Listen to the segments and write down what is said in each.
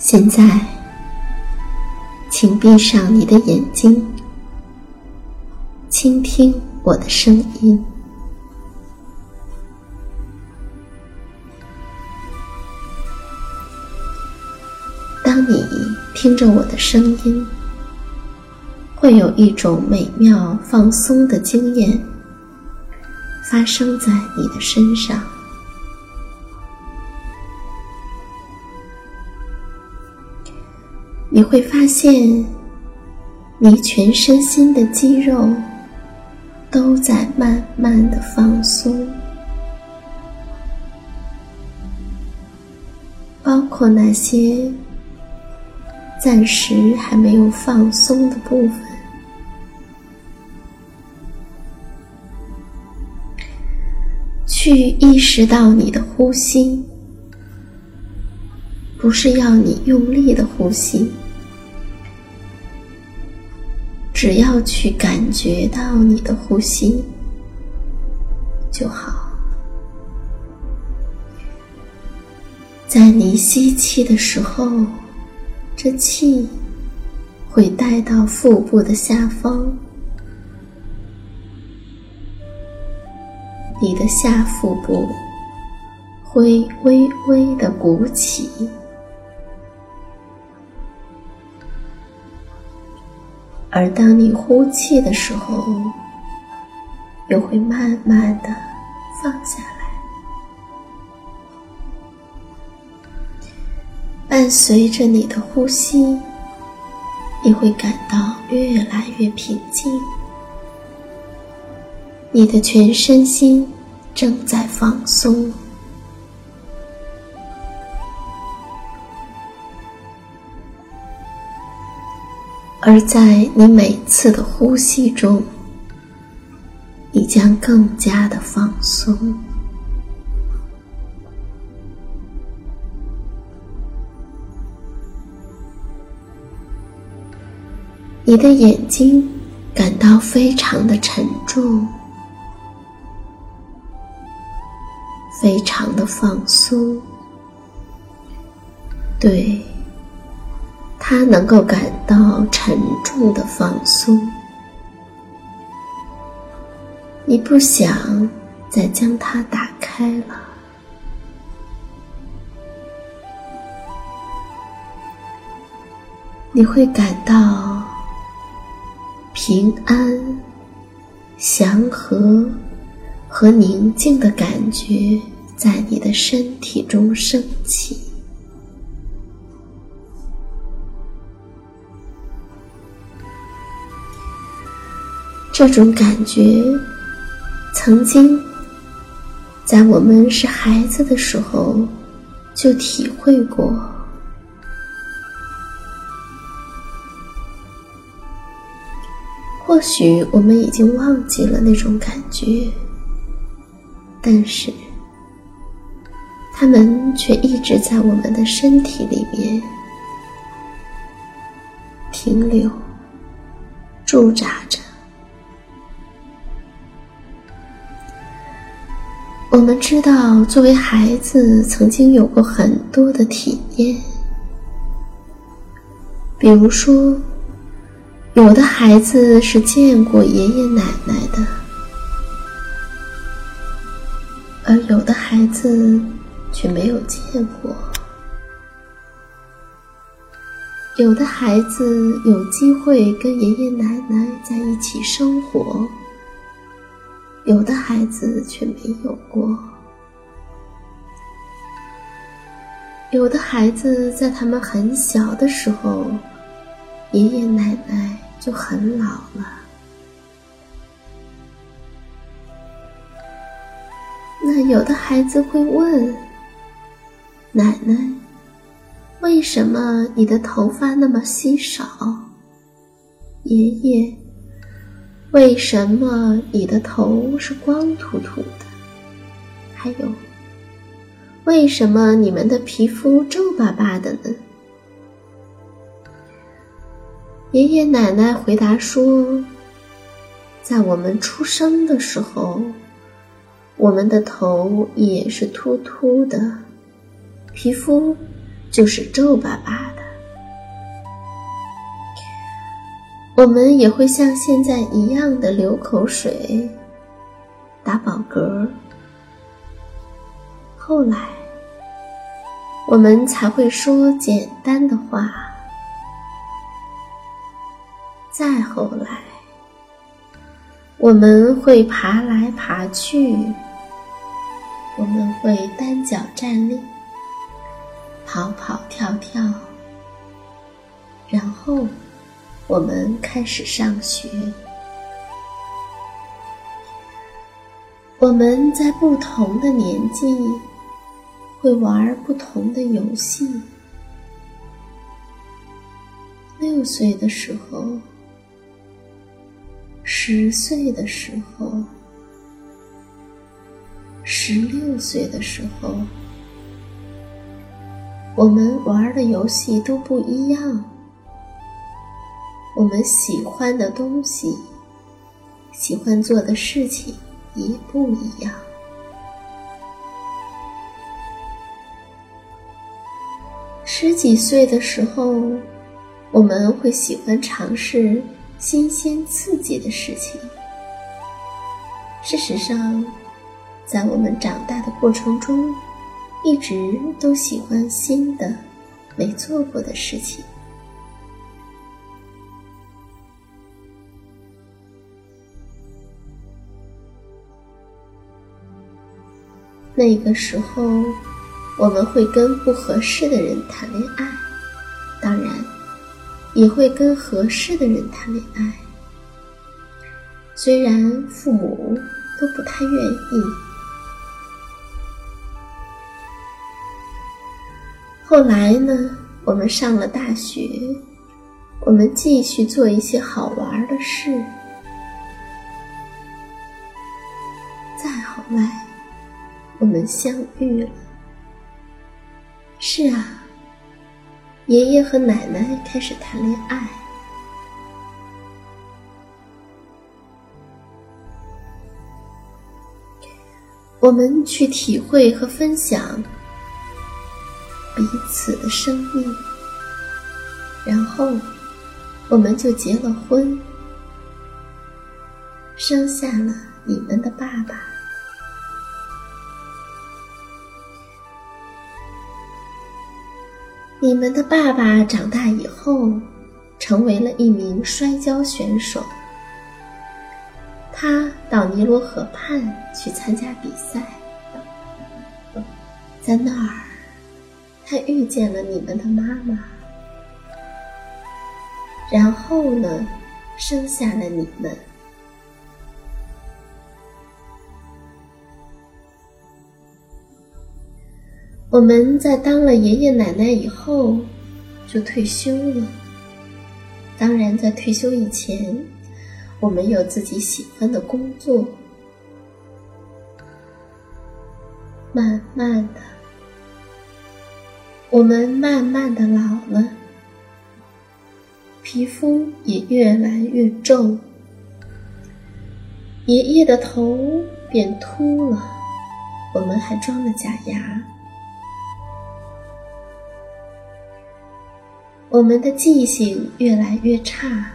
现在，请闭上你的眼睛，倾听我的声音。当你听着我的声音，会有一种美妙放松的经验发生在你的身上。你会发现，你全身心的肌肉都在慢慢的放松，包括那些暂时还没有放松的部分。去意识到你的呼吸，不是要你用力的呼吸。只要去感觉到你的呼吸就好。在你吸气的时候，这气会带到腹部的下方，你的下腹部会微微的鼓起。而当你呼气的时候，又会慢慢的放下来。伴随着你的呼吸，你会感到越来越平静。你的全身心正在放松。而在你每次的呼吸中，你将更加的放松。你的眼睛感到非常的沉重，非常的放松。对。他能够感到沉重的放松，你不想再将它打开了。你会感到平安、祥和和宁静的感觉在你的身体中升起。这种感觉曾经在我们是孩子的时候就体会过。或许我们已经忘记了那种感觉，但是他们却一直在我们的身体里面停留、驻扎着。我们知道，作为孩子，曾经有过很多的体验，比如说。有的孩子是见过爷爷奶奶的，而有的孩子却没有见过。有的孩子有机会跟爷爷奶奶在一起生活，有的孩子却没有过。有的孩子在他们很小的时候，爷爷奶奶。就很老了。那有的孩子会问奶奶：“为什么你的头发那么稀少？”爷爷：“为什么你的头是光秃秃的？”还有：“为什么你们的皮肤皱巴巴的呢？”爷爷奶奶回答说：“在我们出生的时候，我们的头也是秃秃的，皮肤就是皱巴巴的。我们也会像现在一样的流口水、打饱嗝。后来，我们才会说简单的话。”再后来，我们会爬来爬去，我们会单脚站立，跑跑跳跳，然后我们开始上学。我们在不同的年纪会玩不同的游戏。六岁的时候。十岁的时候，十六岁的时候，我们玩的游戏都不一样，我们喜欢的东西，喜欢做的事情也不一样。十几岁的时候，我们会喜欢尝试。新鲜刺激的事情。事实上，在我们长大的过程中，一直都喜欢新的、没做过的事情。那个时候，我们会跟不合适的人谈恋爱，当然。也会跟合适的人谈恋爱，虽然父母都不太愿意。后来呢，我们上了大学，我们继续做一些好玩的事。再后来，我们相遇了。是啊。爷爷和奶奶开始谈恋爱，我们去体会和分享彼此的生命，然后我们就结了婚，生下了你们的爸爸。你们的爸爸长大以后成为了一名摔跤选手。他到尼罗河畔去参加比赛，在那儿，他遇见了你们的妈妈，然后呢，生下了你们。我们在当了爷爷奶奶以后，就退休了。当然，在退休以前，我们有自己喜欢的工作。慢慢的，我们慢慢的老了，皮肤也越来越皱，爷爷的头变秃了，我们还装了假牙。我们的记性越来越差，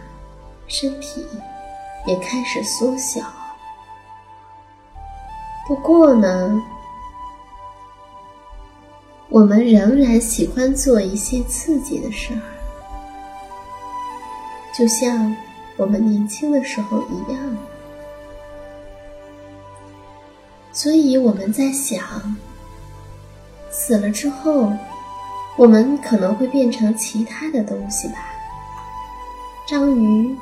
身体也开始缩小。不过呢，我们仍然喜欢做一些刺激的事儿，就像我们年轻的时候一样。所以我们在想，死了之后。我们可能会变成其他的东西吧，章鱼、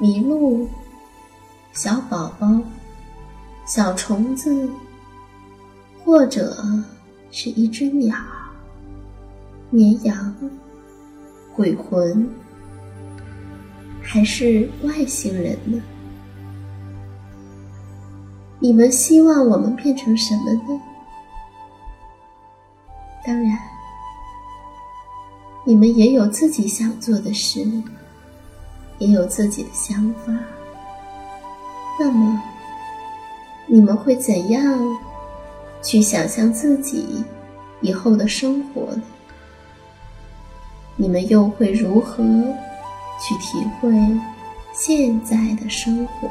麋鹿、小宝宝、小虫子，或者是一只鸟、绵羊、鬼魂，还是外星人呢？你们希望我们变成什么呢？当然。你们也有自己想做的事，也有自己的想法。那么，你们会怎样去想象自己以后的生活呢？你们又会如何去体会现在的生活？